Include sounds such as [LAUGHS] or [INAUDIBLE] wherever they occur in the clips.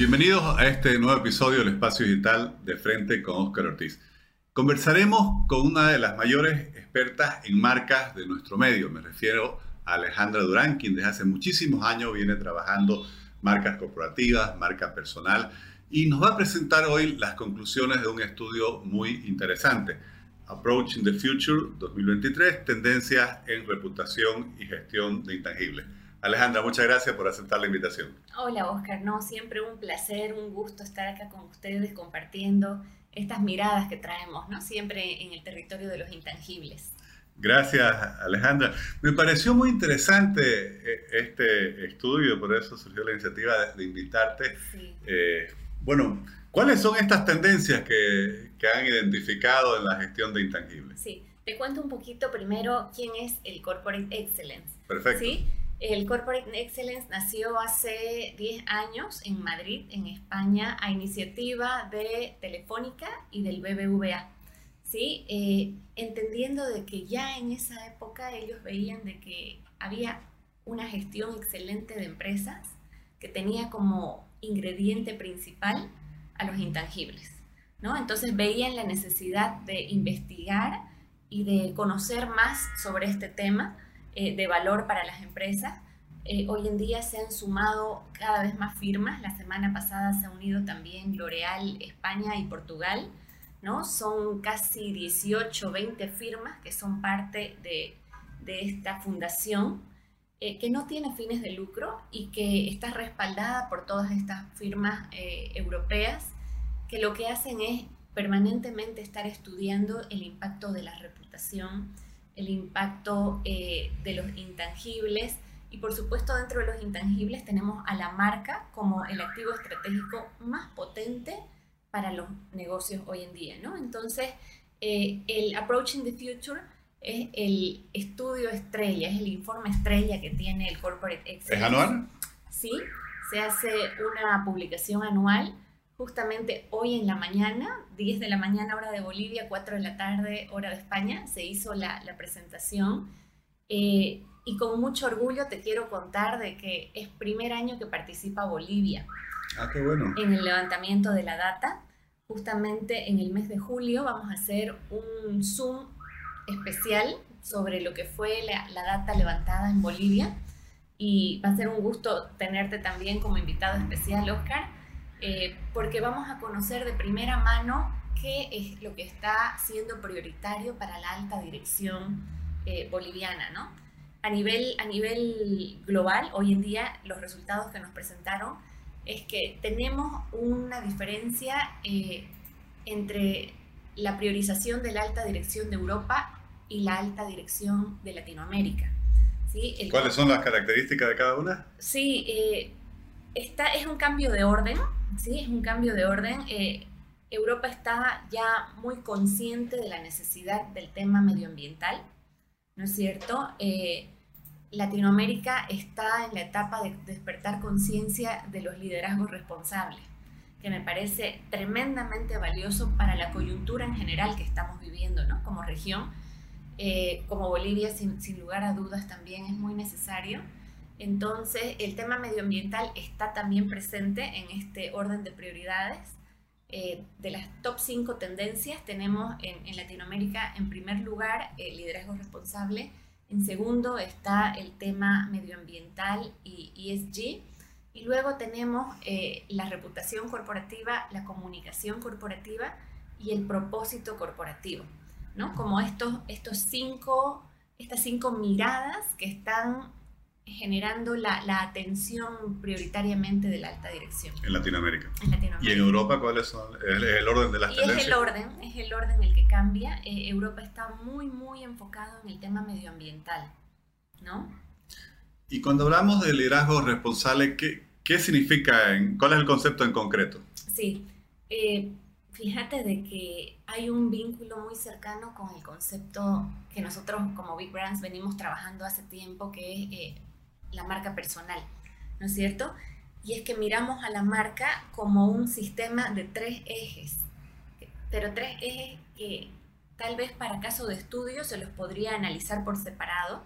Bienvenidos a este nuevo episodio del Espacio Digital de Frente con Oscar Ortiz. Conversaremos con una de las mayores expertas en marcas de nuestro medio. Me refiero a Alejandra Durán, quien desde hace muchísimos años viene trabajando marcas corporativas, marca personal, y nos va a presentar hoy las conclusiones de un estudio muy interesante. Approaching the Future 2023, tendencias en reputación y gestión de intangibles. Alejandra, muchas gracias por aceptar la invitación. Hola Oscar, no, siempre un placer, un gusto estar acá con ustedes compartiendo estas miradas que traemos, ¿no? Siempre en el territorio de los intangibles. Gracias, Alejandra. Me pareció muy interesante eh, este estudio, por eso surgió la iniciativa de, invitarte. Sí. Eh, bueno, ¿cuáles son estas tendencias que, que, han identificado en la gestión de intangibles? Sí, te cuento un poquito primero quién es el Corporate Excellence. Perfecto. ¿sí? El Corporate Excellence nació hace 10 años en Madrid, en España, a iniciativa de Telefónica y del BBVA. ¿sí? Eh, entendiendo de que ya en esa época ellos veían de que había una gestión excelente de empresas que tenía como ingrediente principal a los intangibles. ¿no? Entonces veían la necesidad de investigar y de conocer más sobre este tema eh, de valor para las empresas. Eh, hoy en día se han sumado cada vez más firmas. La semana pasada se ha unido también L'Oreal España y Portugal. ¿no? Son casi 18, 20 firmas que son parte de, de esta fundación eh, que no tiene fines de lucro y que está respaldada por todas estas firmas europeas que lo que hacen es permanentemente estar estudiando el impacto de la reputación el impacto eh, de los intangibles y por supuesto dentro de los intangibles tenemos a la marca como el activo estratégico más potente para los negocios hoy en día, ¿no? Entonces, eh, el Approaching the Future es el estudio estrella, es el informe estrella que tiene el Corporate Excellence. ¿Es anual? Sí, se hace una publicación anual Justamente hoy en la mañana, 10 de la mañana hora de Bolivia, 4 de la tarde hora de España, se hizo la, presentación. Eh, y con mucho orgullo te quiero contar de que es primer año que participa Bolivia. Ah, qué bueno. En el levantamiento de la data. Justamente en el mes de julio vamos a hacer un Zoom especial sobre lo que fue la, la data levantada en Bolivia. Y va a ser un gusto tenerte también como invitado especial, Oscar eh, porque vamos a conocer de primera mano qué es lo que está siendo prioritario para la alta dirección eh, boliviana, ¿no? A nivel, a nivel global, hoy en día los resultados que nos presentaron es que tenemos una diferencia eh, entre la priorización de la alta dirección de Europa y la alta dirección de Latinoamérica. ¿sí? ¿Cuáles son las características de cada una? Sí, esta es un cambio de orden ¿sí? Es un cambio de orden. Eh, Europa está ya muy consciente de la necesidad del tema medioambiental, ¿no es cierto? Eh, Latinoamérica está en la etapa de despertar conciencia de los liderazgos responsables, que me parece tremendamente valioso para la coyuntura en general que estamos viviendo ¿no? como región. Eh, como Bolivia, sin, sin lugar a dudas, también es muy necesario. Entonces, el tema medioambiental está también presente en este orden de prioridades. Eh, de las top 5 tendencias tenemos en, Latinoamérica, en primer lugar, el liderazgo responsable. En segundo está el tema medioambiental y ESG. Y luego tenemos eh, la reputación corporativa, la comunicación corporativa y el propósito corporativo. ¿no? Como estos, estos cinco, estas cinco miradas que están generando la, la, atención prioritariamente de la alta dirección. En Latinoamérica. En Latinoamérica. ¿Y en Europa cuáles son? ¿Es el orden de las y Es el orden, es el orden el que cambia. Eh, Europa está muy, muy enfocado en el tema medioambiental, ¿no? Y cuando hablamos de liderazgo responsable, ¿qué, qué significa? En, ¿Cuál es el concepto en concreto? Sí, eh, fíjate de que hay un vínculo muy cercano con el concepto que nosotros como Big Brands venimos trabajando hace tiempo, que es eh, la marca personal, ¿no es cierto? Y es que miramos a la marca como un sistema de tres ejes, pero tres ejes que tal vez para caso de estudio se los podría analizar por separado,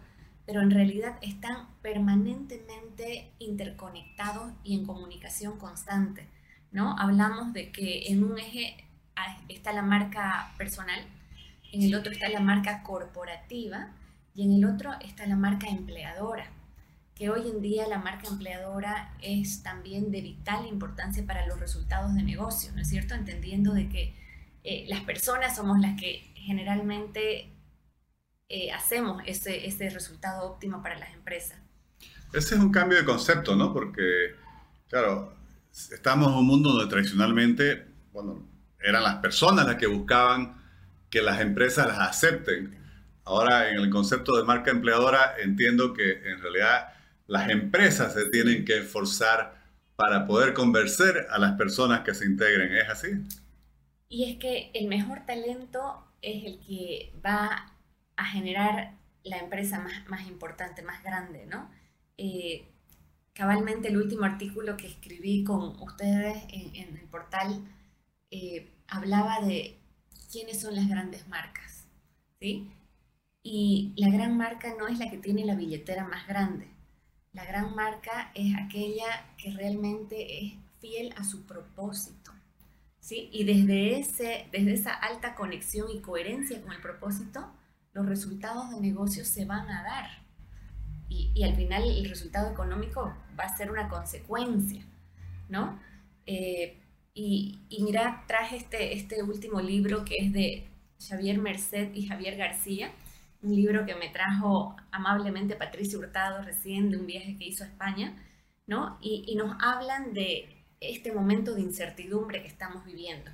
pero en realidad están permanentemente interconectados y en comunicación constante. ¿no? Hablamos de que en un eje está la marca personal, en el otro está la marca corporativa y en el otro está la marca empleadora, que hoy en día la marca empleadora es también de vital importancia para los resultados de negocio, ¿no es cierto? Entendiendo de que eh, las personas somos las que generalmente eh, hacemos ese, ese resultado óptimo para las empresas. Ese es un cambio de concepto, ¿no? Porque, claro, estamos en un mundo donde tradicionalmente, bueno, eran las personas las que buscaban que las empresas las acepten. Ahora, en el concepto de marca empleadora, entiendo que en realidad las empresas se tienen que esforzar para poder convencer a las personas que se integren. ¿Es así? Y es que el mejor talento es el que va a generar la empresa más, importante, más grande, ¿no? Eh, cabalmente el último artículo que escribí con ustedes en, el portal eh, hablaba de quiénes son las grandes marcas, ¿sí? Y la gran marca no es la que tiene la billetera más grande. La gran marca es aquella que realmente es fiel a su propósito, ¿sí? Y desde, ese, desde esa alta conexión y coherencia con el propósito, los resultados de negocio se van a dar y, al final el resultado económico va a ser una consecuencia, ¿no? Eh, y, mira, traje este, este último libro que es de Xavier Merced y Javier García, un libro que me trajo amablemente Patricia Hurtado recién de un viaje que hizo a España, ¿no? Y, nos hablan de este momento de incertidumbre que estamos viviendo,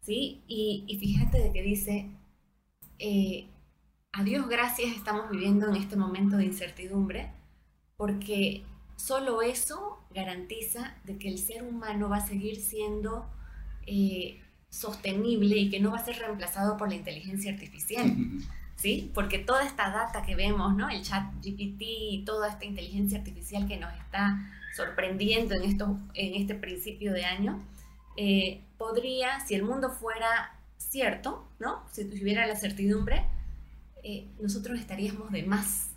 ¿sí? Y, fíjate de que dice, eh, a Dios gracias estamos viviendo en este momento de incertidumbre porque solo eso garantiza de que el ser humano va a seguir siendo eh, sostenible y que no va a ser reemplazado por la inteligencia artificial. [LAUGHS] ¿Sí? Porque toda esta data que vemos, ¿no? El chat GPT toda esta inteligencia artificial que nos está sorprendiendo en, esto, en este principio de año, eh, podría, si el mundo fuera cierto, ¿no? Si tuviera la certidumbre, eh, nosotros estaríamos de más.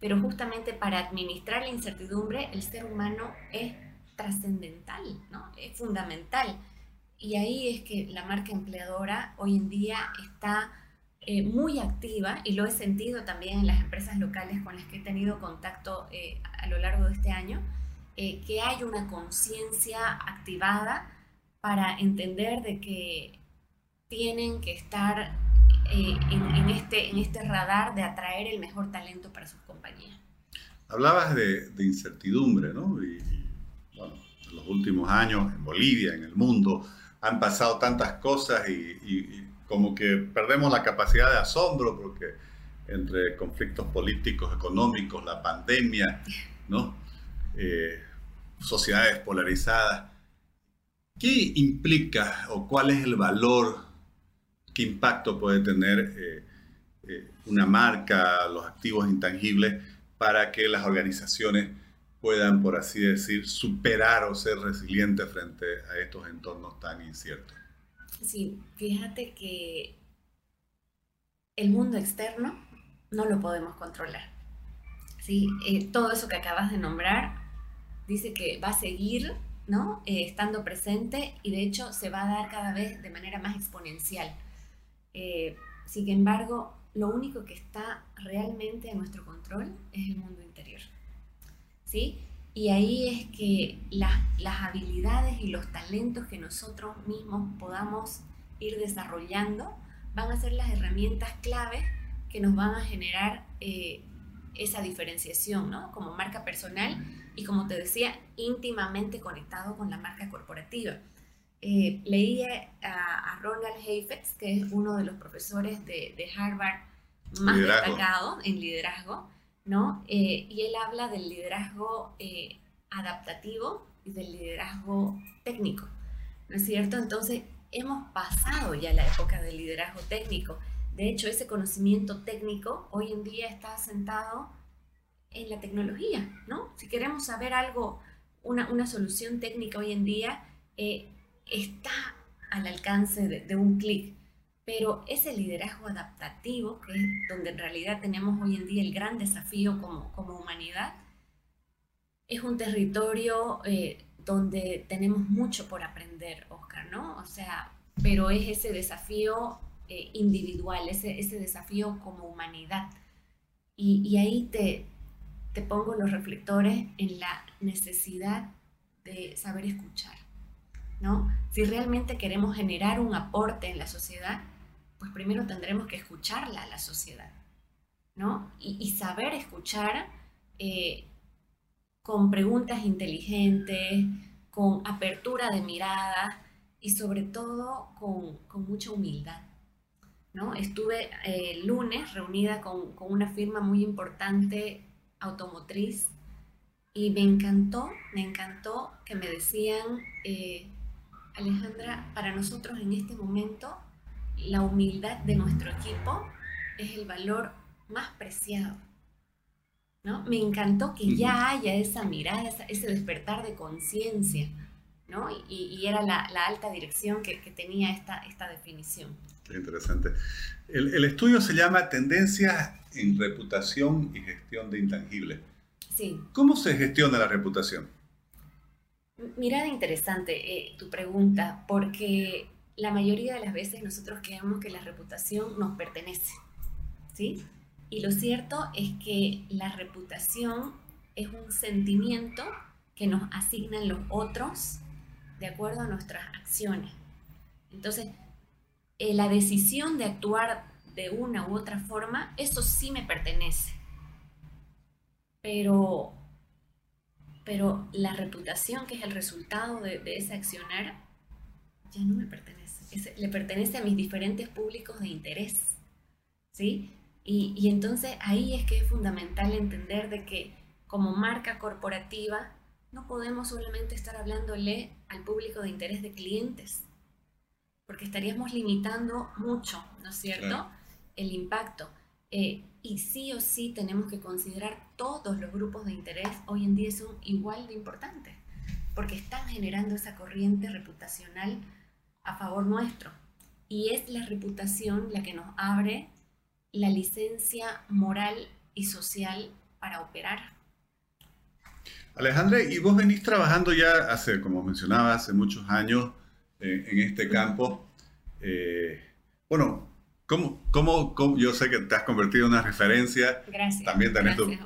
Pero justamente para administrar la incertidumbre, el ser humano es trascendental, ¿no? es fundamental. Y ahí es que la marca empleadora hoy en día está eh, muy activa y lo he sentido también en las empresas locales con las que he tenido contacto eh, a lo largo de este año, que hay una conciencia activada para entender de que tienen que estar eh, en, este, en este radar de atraer el mejor talento para sus compañías. Hablabas de, incertidumbre, ¿no? Y, bueno, en los últimos años en Bolivia, en el mundo, han pasado tantas cosas y, como que perdemos la capacidad de asombro porque entre conflictos políticos, económicos, la pandemia. Eh, sociedades polarizadas. ¿Qué implica o cuál es el valor qué impacto puede tener eh, eh, una marca, los activos intangibles, para que las organizaciones puedan, por así decir, superar o ser resilientes frente a estos entornos tan inciertos. Sí, fíjate que el mundo externo no lo podemos controlar. ¿sí? Eh, todo eso que acabas de nombrar dice que va a seguir ¿no? estando presente y de hecho se va a dar cada vez de manera más exponencial. Eh, sin embargo, lo único que está realmente en nuestro control es el mundo interior. ¿Sí? Y ahí es que las, las habilidades y los talentos que nosotros mismos podamos ir desarrollando van a ser las herramientas claves que nos van a generar eh, esa diferenciación, ¿no? Como marca personal y como te decía, íntimamente conectado con la marca corporativa. Eh, leí a, Ronald Heifetz, que es uno de los profesores de, Harvard más destacado en liderazgo, ¿no? Eh, y él habla del liderazgo eh, adaptativo y del liderazgo técnico, ¿no es cierto? Entonces, hemos pasado ya la época del liderazgo técnico. De hecho, ese conocimiento técnico hoy en día está sentado en la tecnología, ¿no? Si queremos saber algo, una, una solución técnica hoy en día, eh, está al alcance de, un clic, pero ese liderazgo adaptativo, que es donde en realidad tenemos hoy en día el gran desafío como, como humanidad, es un territorio eh, donde tenemos mucho por aprender, Oscar, ¿no? O sea, pero es ese desafío eh, individual, ese, ese desafío como humanidad. Y, y ahí te, te pongo los reflectores en la necesidad de saber escuchar, ¿no? Si realmente queremos generar un aporte en la sociedad, pues primero tendremos que escucharla a la sociedad, ¿no? Y, saber escuchar eh, con preguntas inteligentes, con apertura de mirada y sobre todo con, mucha humildad. ¿no? Estuve eh, el lunes reunida con, una firma muy importante automotriz y me encantó, me encantó que me decían, eh, Alejandra, para nosotros en este momento la humildad de nuestro equipo es el valor más preciado. ¿no? Me encantó que ya haya esa mirada, ese despertar de conciencia, ¿no? Y, era la, alta dirección que, tenía esta, esta definición. Qué interesante. El, el, estudio se llama Tendencias en Reputación y Gestión de Intangibles. Sí. ¿Cómo se gestiona la reputación? Mirada interesante eh, tu pregunta, porque la mayoría de las veces nosotros creemos que la reputación nos pertenece, ¿sí? Y lo cierto es que la reputación es un sentimiento que nos asignan los otros de acuerdo a nuestras acciones. Entonces, eh, la decisión de actuar de una u otra forma, eso sí me pertenece. Pero, pero la reputación, que es el resultado de, ese accionar, ya no me pertenece. Le pertenece a mis diferentes públicos de interés. ¿Sí? Y, entonces ahí es que es fundamental entender de que como marca corporativa no podemos solamente estar hablándole al público de interés de clientes, porque estaríamos limitando mucho, ¿no es cierto?, el impacto. Eh, y sí o sí tenemos que considerar todos los grupos de interés hoy en día son igual de importantes, porque están generando esa corriente reputacional a favor nuestro. Y es la reputación la que nos abre la licencia moral y social para operar. Alejandra, y vos venís trabajando ya hace, como mencionaba, hace muchos años eh, en este campo. Eh, bueno, ¿cómo, cómo, yo sé que te has convertido en una referencia. Gracias. También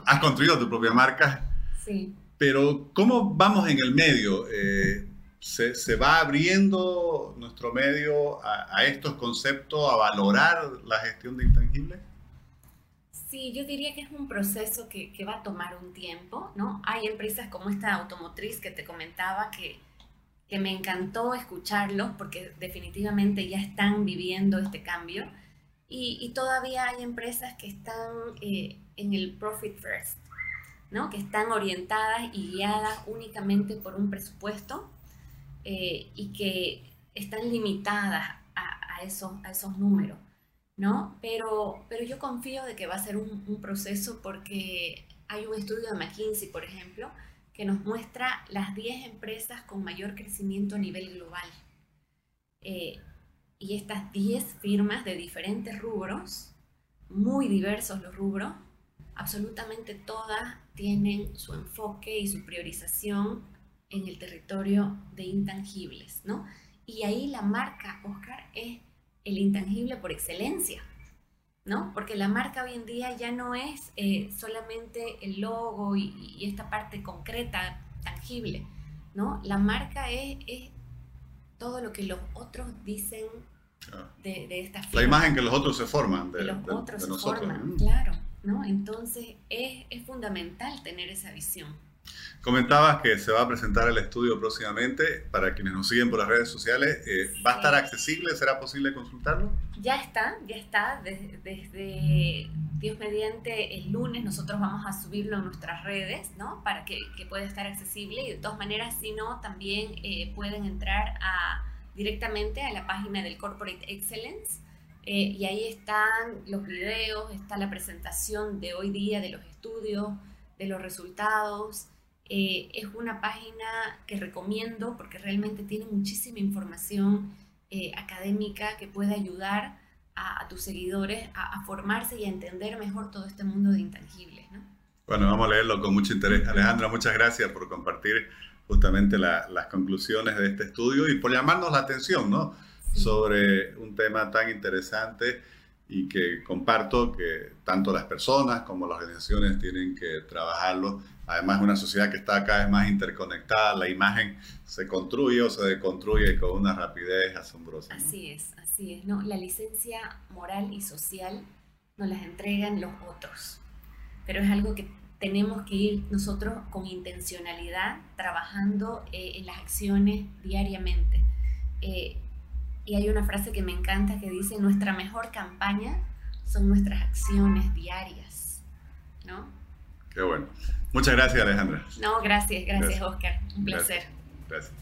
has construido tu propia marca. Sí. Pero, ¿cómo vamos en el medio? Eh, se, se, va abriendo nuestro medio a, estos conceptos, a valorar la gestión de intangibles? Sí, yo diría que es un proceso que, que, va a tomar un tiempo, ¿no? Hay empresas como esta automotriz que te comentaba que, que me encantó escucharlos porque definitivamente ya están viviendo este cambio y, todavía hay empresas que están eh, en el profit first, ¿no? Que están orientadas y guiadas únicamente por un presupuesto eh, y que están limitadas a, esos, a esos números, ¿no? Pero, pero yo confío de que va a ser un, proceso porque hay un estudio de McKinsey, por ejemplo, que nos muestra las 10 empresas con mayor crecimiento a nivel global. Eh, y estas 10 firmas de diferentes rubros, muy diversos los rubros, absolutamente todas tienen su enfoque y su priorización en el territorio de intangibles, ¿no? Y ahí la marca, Oscar, es el intangible por excelencia, ¿no? Porque la marca hoy en día ya no es eh, solamente el logo y, esta parte concreta, tangible, ¿no? La marca es, todo lo que los otros dicen de, de, esta La imagen que los otros se forman de, los otros se forman, claro, ¿no? Entonces es, es fundamental tener esa visión. Comentabas que se va a presentar el estudio próximamente. Para quienes nos siguen por las redes sociales, eh, ¿va a estar accesible? ¿Será posible consultarlo? Ya está, ya está. Desde, Dios mediante el lunes nosotros vamos a subirlo en nuestras redes, ¿no? Para que, pueda estar accesible. Y de todas maneras, si no, también eh, pueden entrar a, directamente a la página del Corporate Excellence. Eh, y ahí están los videos, está la presentación de hoy día de los estudios, de los resultados. Eh, es una página que recomiendo porque realmente tiene muchísima información eh, académica que puede ayudar a, tus seguidores a, formarse y a entender mejor todo este mundo de intangibles. Bueno, vamos a leerlo con mucho interés. Alejandra, muchas gracias por compartir justamente las conclusiones de este estudio y por llamarnos la atención, ¿no? Sobre un tema tan interesante y que comparto que tanto las personas como las organizaciones tienen que trabajarlo. Además, una sociedad que está cada vez más interconectada, la imagen se construye o se deconstruye con una rapidez asombrosa. Así es, así es. ¿no? La licencia moral y social nos las entregan los otros, pero es algo que tenemos que ir nosotros con intencionalidad trabajando eh, en las acciones diariamente. Eh, y hay una frase que me encanta que dice, nuestra mejor campaña son nuestras acciones diarias. ¿No? Qué bueno. Muchas gracias, Alejandra. No, gracias, gracias, Oscar. Un placer. gracias.